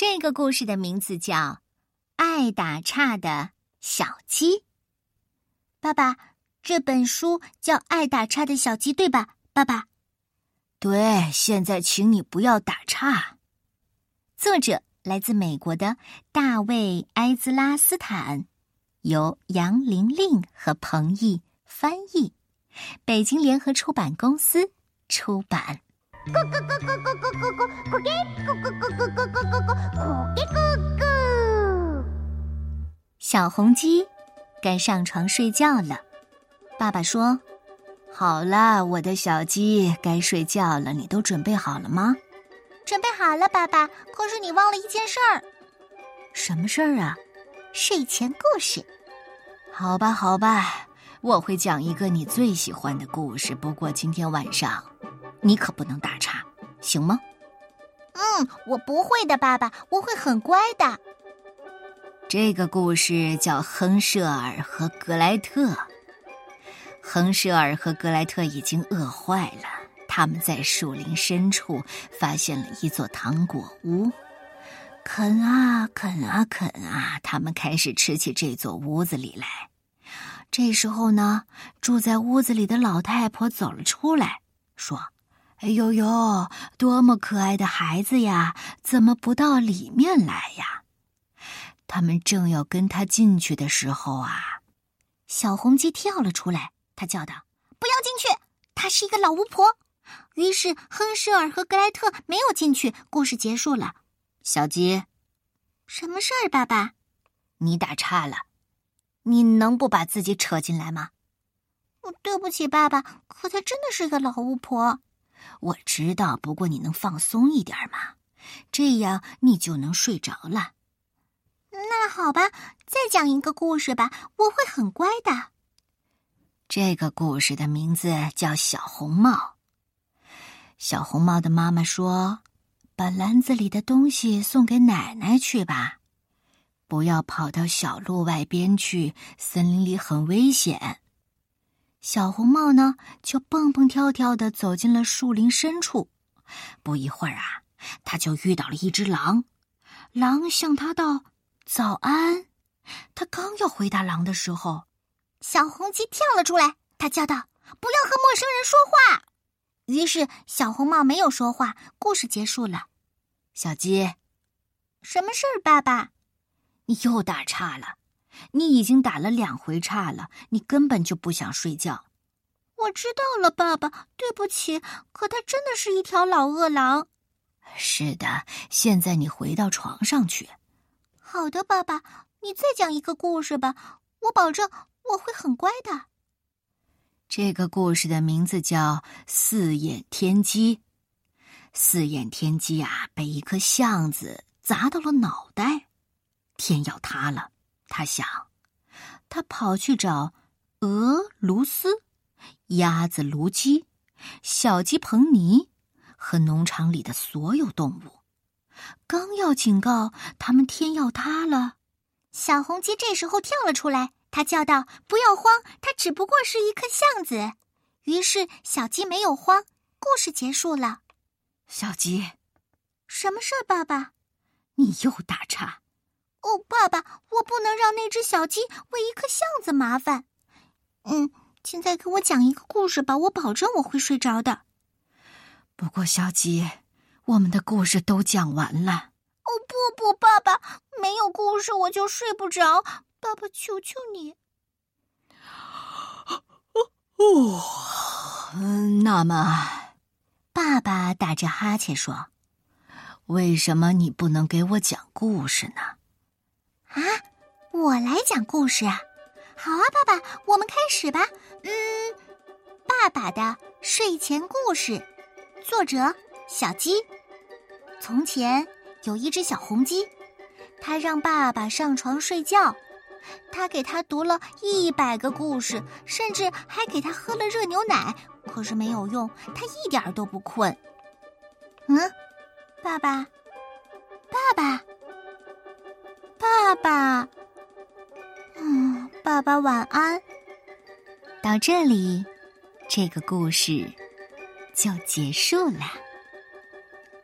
这个故事的名字叫《爱打岔的小鸡》。爸爸，这本书叫《爱打岔的小鸡》，对吧？爸爸，对。现在，请你不要打岔。作者来自美国的大卫·埃兹拉斯坦，由杨玲玲和彭毅翻译，北京联合出版公司出版。咕咕咕咕咕咕咕咕咕咕咕咕咕咕咕咕小红鸡该上床睡觉了。爸爸说：“好了，我的小鸡，该睡觉了。你都准备好了吗？”准备好了，爸爸。可是你忘了一件事儿。什么事儿啊？睡前故事。好吧，好吧，我会讲一个你最喜欢的故事。不过今天晚上。你可不能打岔，行吗？嗯，我不会的，爸爸，我会很乖的。这个故事叫《亨舍尔和格莱特》。亨舍尔和格莱特已经饿坏了，他们在树林深处发现了一座糖果屋，啃啊啃啊啃啊，他们开始吃起这座屋子里来。这时候呢，住在屋子里的老太婆走了出来，说。哎呦呦，多么可爱的孩子呀！怎么不到里面来呀？他们正要跟他进去的时候啊，小红鸡跳了出来，他叫道：“不要进去！她是一个老巫婆。”于是亨舍尔和格莱特没有进去。故事结束了。小鸡，什么事儿，爸爸？你打岔了，你能不把自己扯进来吗？对不起，爸爸。可她真的是个老巫婆。我知道，不过你能放松一点吗？这样你就能睡着了。那好吧，再讲一个故事吧，我会很乖的。这个故事的名字叫《小红帽》。小红帽的妈妈说：“把篮子里的东西送给奶奶去吧，不要跑到小路外边去，森林里很危险。”小红帽呢，就蹦蹦跳跳的走进了树林深处。不一会儿啊，他就遇到了一只狼。狼向他道：“早安。”他刚要回答狼的时候，小红鸡跳了出来，他叫道：“不要和陌生人说话。”于是小红帽没有说话。故事结束了。小鸡，什么事儿，爸爸？你又打岔了。你已经打了两回岔了，你根本就不想睡觉。我知道了，爸爸，对不起。可他真的是一条老饿狼。是的，现在你回到床上去。好的，爸爸，你再讲一个故事吧，我保证我会很乖的。这个故事的名字叫《四眼天鸡》。四眼天鸡啊，被一颗橡子砸到了脑袋，天要塌了。他想，他跑去找鹅卢斯、鸭子卢基、小鸡彭尼和农场里的所有动物，刚要警告他们天要塌了，小红鸡这时候跳了出来，它叫道：“不要慌，它只不过是一颗橡子。”于是小鸡没有慌。故事结束了。小鸡，什么事儿，爸爸？你又打岔。哦，爸爸，我不能让那只小鸡为一颗橡子麻烦。嗯，现在给我讲一个故事吧，我保证我会睡着的。不过，小鸡，我们的故事都讲完了。哦，不不，爸爸，没有故事我就睡不着。爸爸，求求你。哦，嗯，那么，爸爸打着哈欠说：“为什么你不能给我讲故事呢？”啊，我来讲故事啊！好啊，爸爸，我们开始吧。嗯，爸爸的睡前故事，作者小鸡。从前有一只小红鸡，它让爸爸上床睡觉，他给他读了一百个故事，甚至还给他喝了热牛奶，可是没有用，他一点都不困。嗯，爸爸，爸爸。爸爸，嗯，爸爸晚安。到这里，这个故事就结束了。